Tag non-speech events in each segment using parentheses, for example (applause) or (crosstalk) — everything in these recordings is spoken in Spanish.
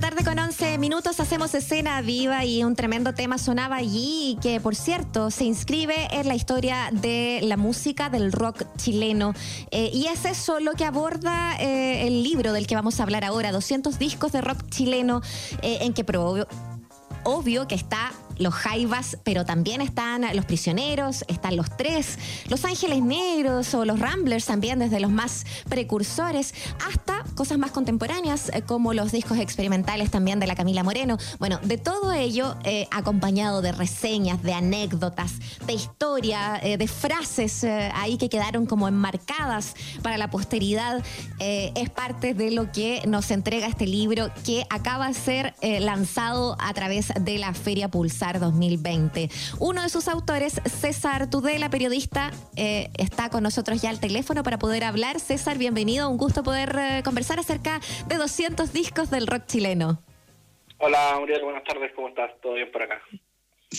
la tarde con 11 minutos hacemos escena viva y un tremendo tema sonaba allí que por cierto se inscribe en la historia de la música del rock chileno. Eh, y es eso lo que aborda eh, el libro del que vamos a hablar ahora, 200 discos de rock chileno eh, en que obvio que está los Jaivas, pero también están los Prisioneros, están los Tres, los Ángeles Negros o los Ramblers también, desde los más precursores hasta cosas más contemporáneas eh, como los discos experimentales también de la Camila Moreno. Bueno, de todo ello eh, acompañado de reseñas, de anécdotas, de historia, eh, de frases ahí que quedaron como enmarcadas para la posteridad, es parte de lo que nos entrega este libro que acaba de ser lanzado a través de la Feria Pulsar 2020. Uno de sus autores, César Tudela, periodista, eh, está con nosotros ya al teléfono para poder hablar. César, bienvenido, un gusto poder eh, conversar acerca de 200 discos del rock chileno. Hola, Muriel, buenas tardes, ¿cómo estás? ¿Todo bien por acá?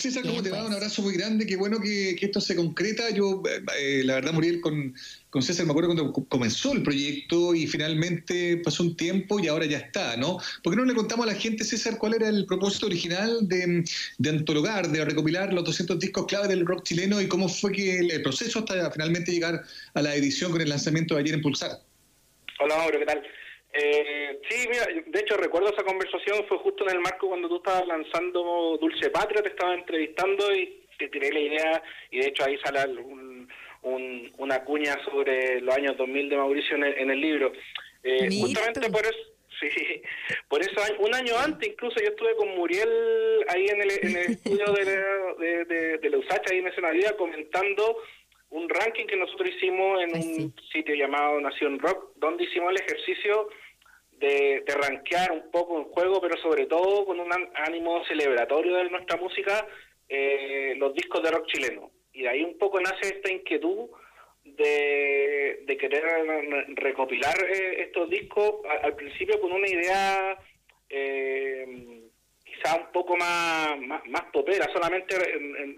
César, ¿cómo te va? Un pues. abrazo muy grande. Qué bueno que, esto se concreta. Yo, eh, la verdad, Muriel, con, con César me acuerdo cuando comenzó el proyecto y finalmente pasó un tiempo y ahora ya está, ¿no? ¿Por qué no le contamos a la gente, César, cuál era el propósito original de, de antologar, de recopilar los 200 discos clave del rock chileno y cómo fue que el, proceso hasta finalmente llegar a la edición con el lanzamiento de ayer en Pulsar? Hola, Mauro, ¿qué tal? Eh, sí, mira, de hecho recuerdo esa conversación, fue justo en el marco cuando tú estabas lanzando Dulce Patria, te estaba entrevistando y te tiré la idea y de hecho ahí sale un, una cuña sobre los años 2000 de Mauricio en el, libro. Eh, justamente por eso, (laughs) sí, por eso un año antes incluso yo estuve con Muriel ahí en el, en el (laughs) estudio de, de, de, de la USACH, ahí en Escenalidad, comentando un ranking que nosotros hicimos en un sitio llamado Nación Rock, donde hicimos el ejercicio de, de rankear un poco el juego, pero sobre todo con un ánimo celebratorio de nuestra música, eh, los discos de rock chileno. Y de ahí un poco nace esta inquietud de, de querer recopilar eh, estos discos al, principio con una idea eh, quizá un poco más, más, popera, solamente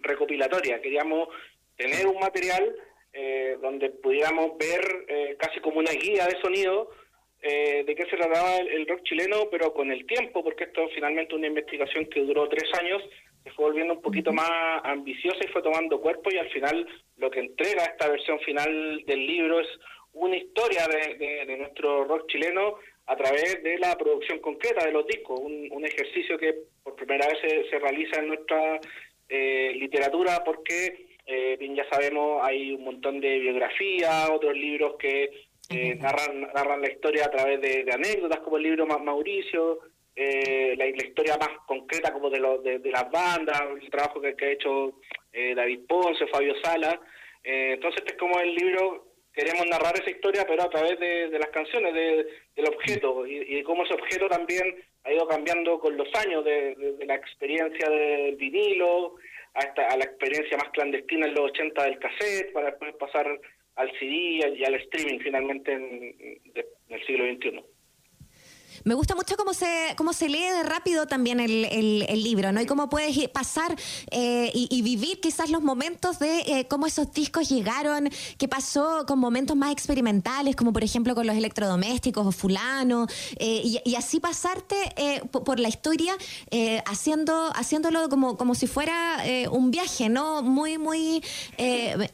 recopilatoria. Queríamos tener un material eh, donde pudiéramos ver casi como una guía de sonido eh, de qué se trataba el, rock chileno, pero con el tiempo, porque esto finalmente una investigación que duró tres años, se fue volviendo un poquito más ambiciosa y fue tomando cuerpo y al final lo que entrega esta versión final del libro es una historia de, nuestro rock chileno a través de la producción concreta de los discos, un, ejercicio que por primera vez se, se realiza en nuestra literatura porque eh, bien ya sabemos, hay un montón de biografías, otros libros que eh, narran, narran la historia a través de, anécdotas, como el libro Mauricio, eh, la, historia más concreta como de, de, las bandas, el trabajo que, ha hecho David Ponce, Fabio Sala. entonces es como el libro, queremos narrar esa historia, pero a través de, las canciones, del objeto, y, y cómo ese objeto también ha ido cambiando con los años, de, la experiencia del vinilo, a, a la experiencia más clandestina en los 80 del cassette, para después pasar al CD y al streaming finalmente en, el siglo XXI. Me gusta mucho cómo se, cómo se lee de rápido también el, el, libro, ¿no? Y cómo puedes pasar eh, y, vivir quizás los momentos de eh, cómo esos discos llegaron, qué pasó con momentos más experimentales, como por ejemplo con los electrodomésticos o fulano, eh, y, así pasarte por la historia haciendo, haciéndolo como, como si fuera un viaje, ¿no? Muy, muy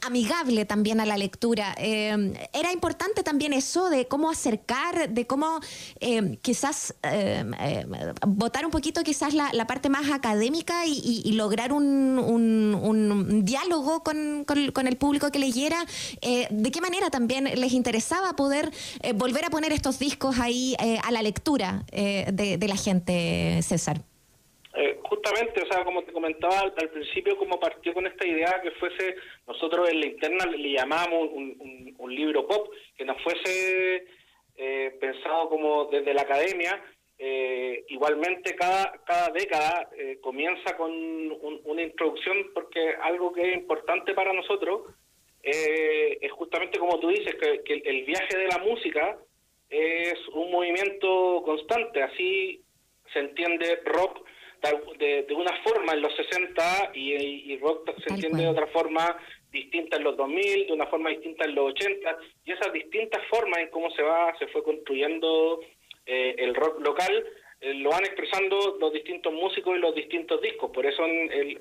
amigable también a la lectura. era importante también eso de cómo acercar, de cómo quizás eh, eh, votar un poquito quizás la, parte más académica y, lograr un, un, diálogo con, con, el público que leyera. Eh, ¿De qué manera también les interesaba poder volver a poner estos discos ahí a la lectura de, de, la gente, César? justamente, o sea, como te comentaba al, principio, como partió con esta idea que fuese, nosotros en la interna le, llamábamos un, un libro pop, que nos fuese eh, pensado como desde la academia. Eh, igualmente cada, cada década eh, comienza con una introducción porque algo que es importante para nosotros es justamente como tú dices, que, el viaje de la música es un movimiento constante, así se entiende rock de, de una forma en los 60 y, rock se entiende de otra forma distinta en los 2000, de una forma distinta en los 80, y esas distintas formas en cómo se va, se fue construyendo eh, el rock local, eh, lo van expresando los distintos músicos y los distintos discos. Por eso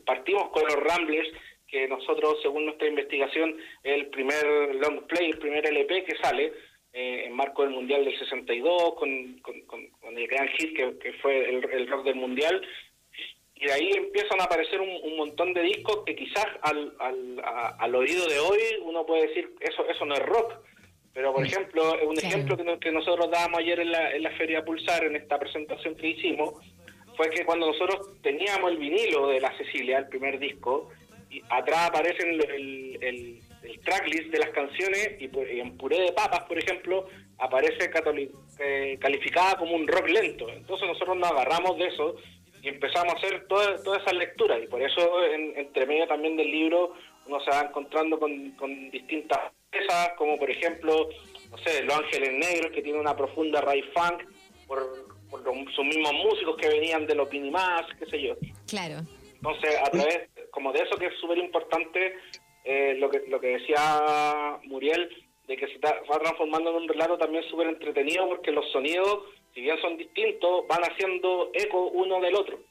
partimos con los Ramblers, que nosotros, según nuestra investigación, el primer long play, el primer LP que sale eh, en marco del Mundial del 62, con, con, con, el gran hit que, fue el, rock del Mundial. Y de ahí empiezan a aparecer un, montón de discos que quizás al, al, al oído de hoy uno puede decir, eso, eso no es rock. Pero, por ejemplo, un ejemplo que, nosotros dábamos ayer en la, en la Feria Pulsar, en esta presentación que hicimos, fue que cuando nosotros teníamos el vinilo de La Cecilia, el primer disco, y atrás aparece el, el, tracklist de las canciones y, en Puré de Papas, por ejemplo, aparece eh, calificada como un rock lento. Entonces nosotros nos agarramos de eso y empezamos a hacer todas toda esas lecturas. Y por eso, entre medio también del libro, uno se va encontrando con, con distintas como por ejemplo, no sé, Los Ángeles Negros, que tiene una profunda raíz funk, por, sus mismos músicos que venían de los Pinimás, qué sé yo. Claro. Entonces, a través, como de eso que es súper importante, eh, lo, que, lo que decía Muriel, de que se va transformando en un relato también súper entretenido, porque los sonidos, si bien son distintos, van haciendo eco uno del otro.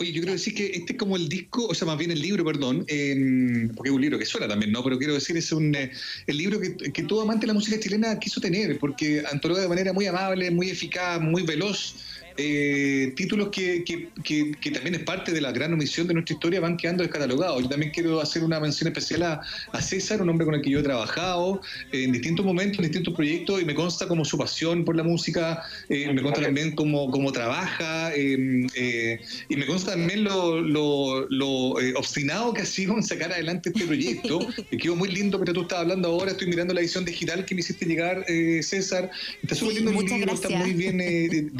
Oye, yo quiero decir que este es como el disco, o sea, más bien el libro, perdón, porque es un libro que suena también, ¿no? Pero quiero decir, es un, eh, el libro que, todo amante de la música chilena quiso tener, porque antologa de manera muy amable, muy eficaz, muy veloz eh, títulos que, que, también es parte de la gran omisión de nuestra historia van quedando descatalogados. Yo también quiero hacer una mención especial a, César, un hombre con el que yo he trabajado eh, en distintos momentos, en distintos proyectos, y me consta como su pasión por la música, eh, me consta también cómo, cómo trabaja, em, y me consta también lo, lo, obstinado que ha sido en sacar adelante este proyecto, (laughs) que quedó muy lindo, pero tú estás hablando ahora, estoy mirando la edición digital que me hiciste llegar, César, está súper lindo el libro, está muy bien (laughs)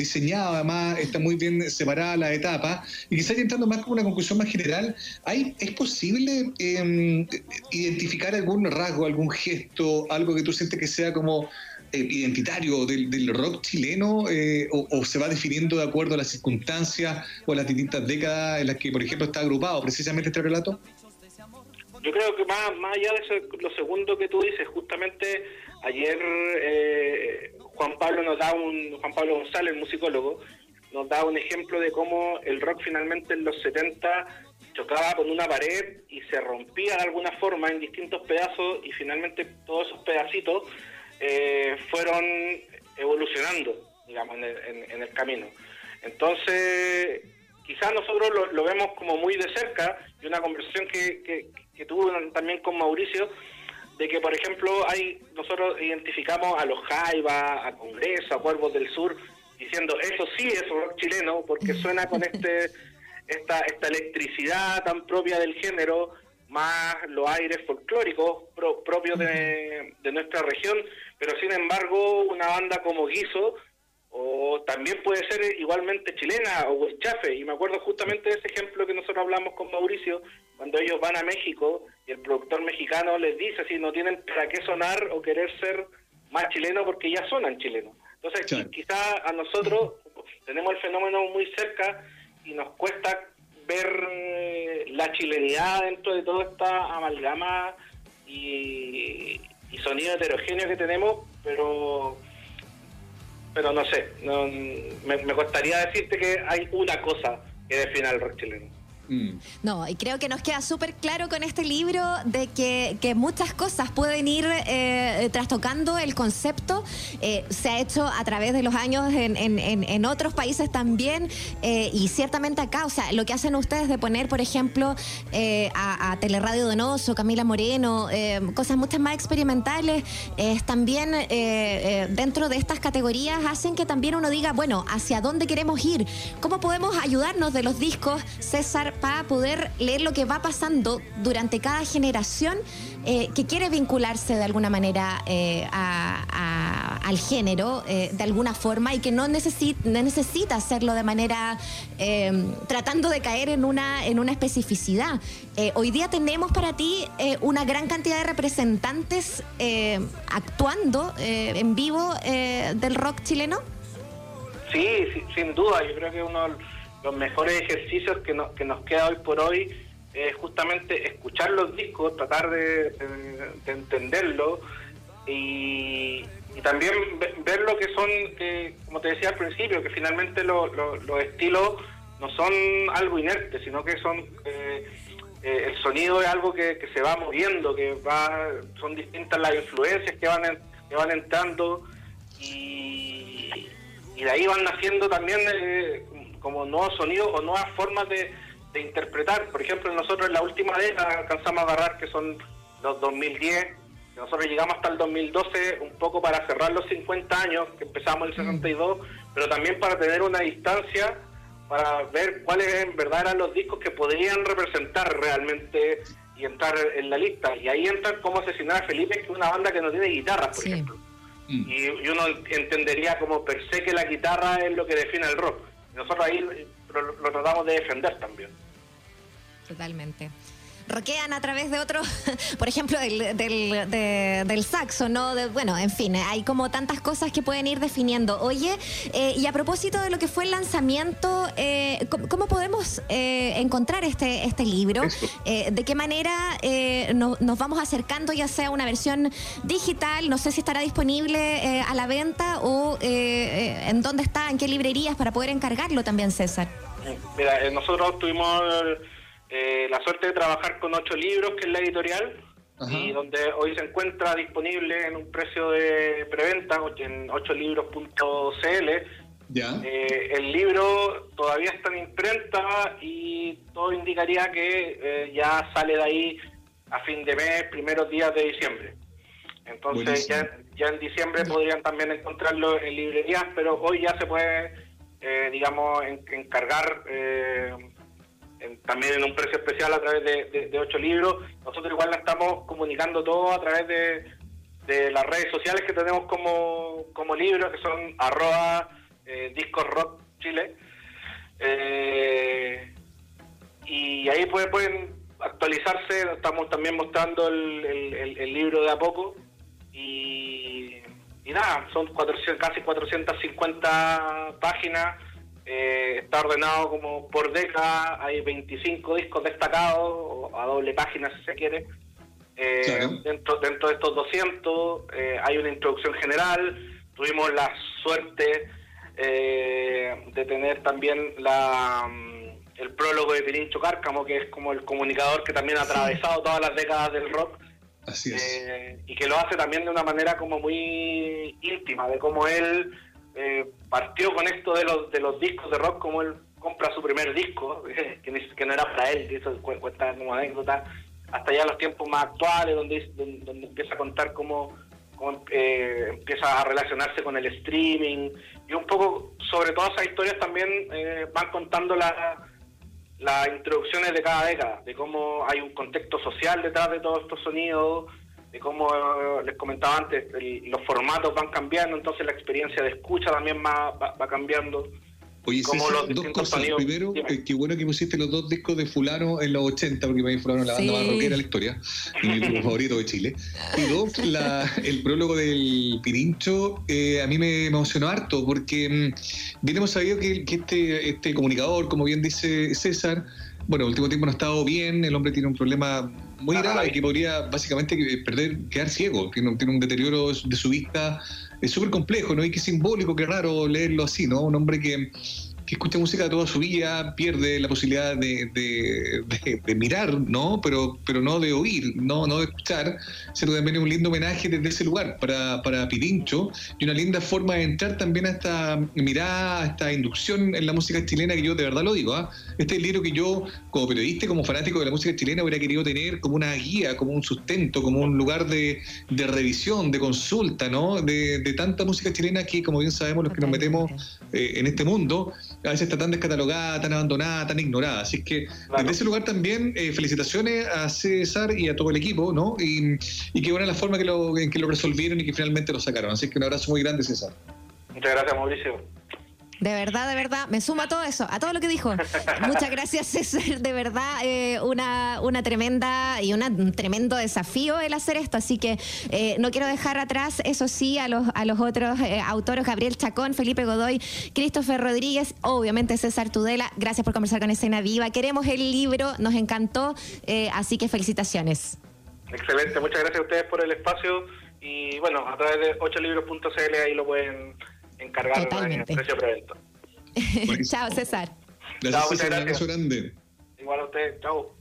diseñado, está muy bien separada la etapa. Y quizás entrando más como una conclusión más general, ¿hay, ¿es posible em, identificar algún rasgo, algún gesto, algo que tú sientes que sea como eh, identitario del, rock chileno eh, o, se va definiendo de acuerdo a las circunstancias o a las distintas décadas en las que, por ejemplo, está agrupado precisamente este relato? Yo creo que más, más allá de lo segundo que tú dices, justamente ayer eh, Juan Pablo nos da un, Juan Pablo González, el musicólogo, nos da un ejemplo de cómo el rock finalmente en los 70 chocaba con una pared y se rompía de alguna forma en distintos pedazos y finalmente todos esos pedacitos eh, fueron evolucionando, digamos, en el, camino. Entonces, quizás nosotros lo, vemos como muy de cerca y una conversación que, que, que tuve también con Mauricio de que, por ejemplo, hay nosotros identificamos a los Jaiba, a Congreso, a Cuervos del Sur, diciendo eso sí es rock chileno, porque suena con este (laughs) esta, esta electricidad tan propia del género, más los aires folclóricos propios de, de nuestra región, pero sin embargo una banda como Guiso o también puede ser igualmente chilena o chafe. Y me acuerdo justamente de ese ejemplo que nosotros hablamos con Mauricio, cuando ellos van a México y el productor mexicano les dice si no tienen para qué sonar o querer ser más chileno porque ya sonan chilenos. Entonces, quizá a nosotros tenemos el fenómeno muy cerca y nos cuesta ver eh, la chilenidad dentro de toda esta amalgama y, y sonido heterogéneo que tenemos, pero pero no sé, no, me, me costaría decirte que hay una cosa que define al rock chileno. Mm. No, y creo que nos queda súper claro con este libro de que, muchas cosas pueden ir eh, trastocando el concepto. Eh, se ha hecho a través de los años en, otros países también eh, y ciertamente acá, o sea, lo que hacen ustedes de poner, por ejemplo, a, Teleradio Donoso, Camila Moreno, cosas mucho más experimentales, es también dentro de estas categorías hacen que también uno diga, bueno, ¿hacia dónde queremos ir? ¿Cómo podemos ayudarnos de los discos, César? Para poder leer lo que va pasando durante cada generación eh, que quiere vincularse de alguna manera eh, al género eh, de alguna forma y que no, necesita hacerlo de manera tratando de caer en una, en una especificidad. hoy día tenemos para ti una gran cantidad de representantes actuando en vivo del rock chileno. Sí, sin duda, yo creo que uno los mejores ejercicios que nos, que nos queda hoy por hoy es justamente escuchar los discos, tratar de, de, entenderlo y, y también ver lo que son, como te decía al principio, que finalmente los estilos no son algo inerte, sino que son eh, eh, el sonido es algo que, se va moviendo, que va son distintas las influencias que van que van entrando y, de ahí van naciendo también eh, como nuevos sonidos o nuevas formas de, de, interpretar. Por ejemplo, nosotros en la última década alcanzamos a agarrar que son los 2010 nosotros llegamos hasta el 2012 un poco para cerrar los 50 años, que empezamos el 62, mm. pero también para tener una distancia para ver cuáles en verdad eran los discos que podrían representar realmente y entrar en la lista. Y ahí entra como asesinar a Felipe, que es una banda que no tiene guitarra, por ejemplo. Mm. Y, uno entendería como per se que la guitarra es lo que define el rock. Nosotros ahí lo tratamos de defender también. Totalmente roquean a través de otro, (laughs) por ejemplo, del, del, saxo, ¿no? bueno, en fin, hay como tantas cosas que pueden ir definiendo. Oye, eh, y a propósito de lo que fue el lanzamiento, eh, ¿cómo, podemos eh, encontrar este, este libro? ¿De qué manera nos vamos acercando, ya sea una versión digital, no sé si estará disponible a la venta o en dónde está, en qué librerías para poder encargarlo también, César? Mira, nosotros tuvimos eh, la suerte de trabajar con ocho libros, que es la editorial, y donde hoy se encuentra disponible en un precio de preventa en ocholibros.cl. ¿Ya? Eh, el libro todavía está en imprenta y todo indicaría que eh, ya sale de ahí a fin de mes, primeros días de diciembre. Entonces ya, ya, en diciembre podrían también encontrarlo en librerías, pero hoy ya se puede, digamos, encargar también en un precio especial a través de, ocho libros. Nosotros igual la estamos comunicando todo a través de, las redes sociales que tenemos como, como libros, que son arroba eh, discos rock chile. Eh, y ahí pueden actualizarse, estamos también mostrando el, libro de a poco. Y, y nada, son 400, casi 450 páginas eh, está ordenado como por década, hay 25 discos destacados, a doble página si se quiere. Eh, dentro, dentro de estos 200 eh, hay una introducción general, tuvimos la suerte de tener también la, mm, el prólogo de Pirincho Cárcamo, que es como el comunicador que también ha atravesado todas las décadas del rock. Así es. y que lo hace también de una manera como muy íntima, de cómo él eh, partió con esto de los, de los discos de rock, como él compra su primer disco, (laughs) que, no era para él, que eso cuenta como anécdota, hasta ya los tiempos más actuales, donde, donde, empieza a contar cómo, eh, empieza a relacionarse con el streaming, y un poco sobre todas esas historias también eh, van contando las introducciones de cada década, de cómo hay un contexto social detrás de todos estos sonidos, como les comentaba antes, los formatos van cambiando, entonces la experiencia de escucha también va, va cambiando. Oye, César, dos cosas. Primero, eh, qué bueno que pusiste los dos discos de Fulano en los 80, porque me Fulano la banda más rockera de la historia, y mi grupo (laughs) favorito de Chile. Y dos, el prólogo del Pirincho, eh, a mí me emocionó harto, porque mm, bien hemos sabido que, que este, este comunicador, como bien dice César, bueno, el último tiempo no ha estado bien, el hombre tiene un problema muy grave que podría básicamente perder, quedar ciego, tiene, tiene un deterioro de su vista, es súper complejo, ¿no? Y qué simbólico, qué raro leerlo así, ¿no? Un hombre que que escucha música toda su vida pierde la posibilidad de, de, mirar, ¿no? Pero, pero no de oír, no, no de escuchar. Se también es un lindo homenaje desde ese lugar para, para Pirincho y una linda forma de entrar también a esta mirada, a esta inducción en la música chilena que yo de verdad lo digo. ¿ah? Este es el libro que yo, como periodista, como fanático de la música chilena, hubiera querido tener como una guía, como un sustento, como un lugar de, revisión, de consulta, ¿no? De, tanta música chilena que, como bien sabemos, los que nos metemos eh, en este mundo, a veces está tan descatalogada, tan abandonada, tan ignorada. Así que desde ese lugar también eh, felicitaciones a César y a todo el equipo, ¿no? Y, y qué buena la forma que lo, en que lo resolvieron y que finalmente lo sacaron. Así que un abrazo muy grande, César. Muchas gracias, Mauricio. De verdad, de verdad, me suma a todo eso, a todo lo que dijo. Muchas gracias, (laughs) César. De verdad, eh, una, una tremenda y un tremendo desafío el hacer esto. Así que eh, no quiero dejar atrás, eso sí, a los, a los otros eh, autores, Gabriel Chacón, Felipe Godoy, Christopher Rodríguez, obviamente César Tudela. Gracias por conversar con Escena Viva. Queremos el libro, nos encantó, así que felicitaciones. Excelente, muchas gracias a ustedes por el espacio y bueno, a través de 8libros.cl ahí lo pueden encargar Totalmente. en precio preventa. Chao, César. Gracias, Chao, César, un abrazo grande. Igual a ustedes, chao.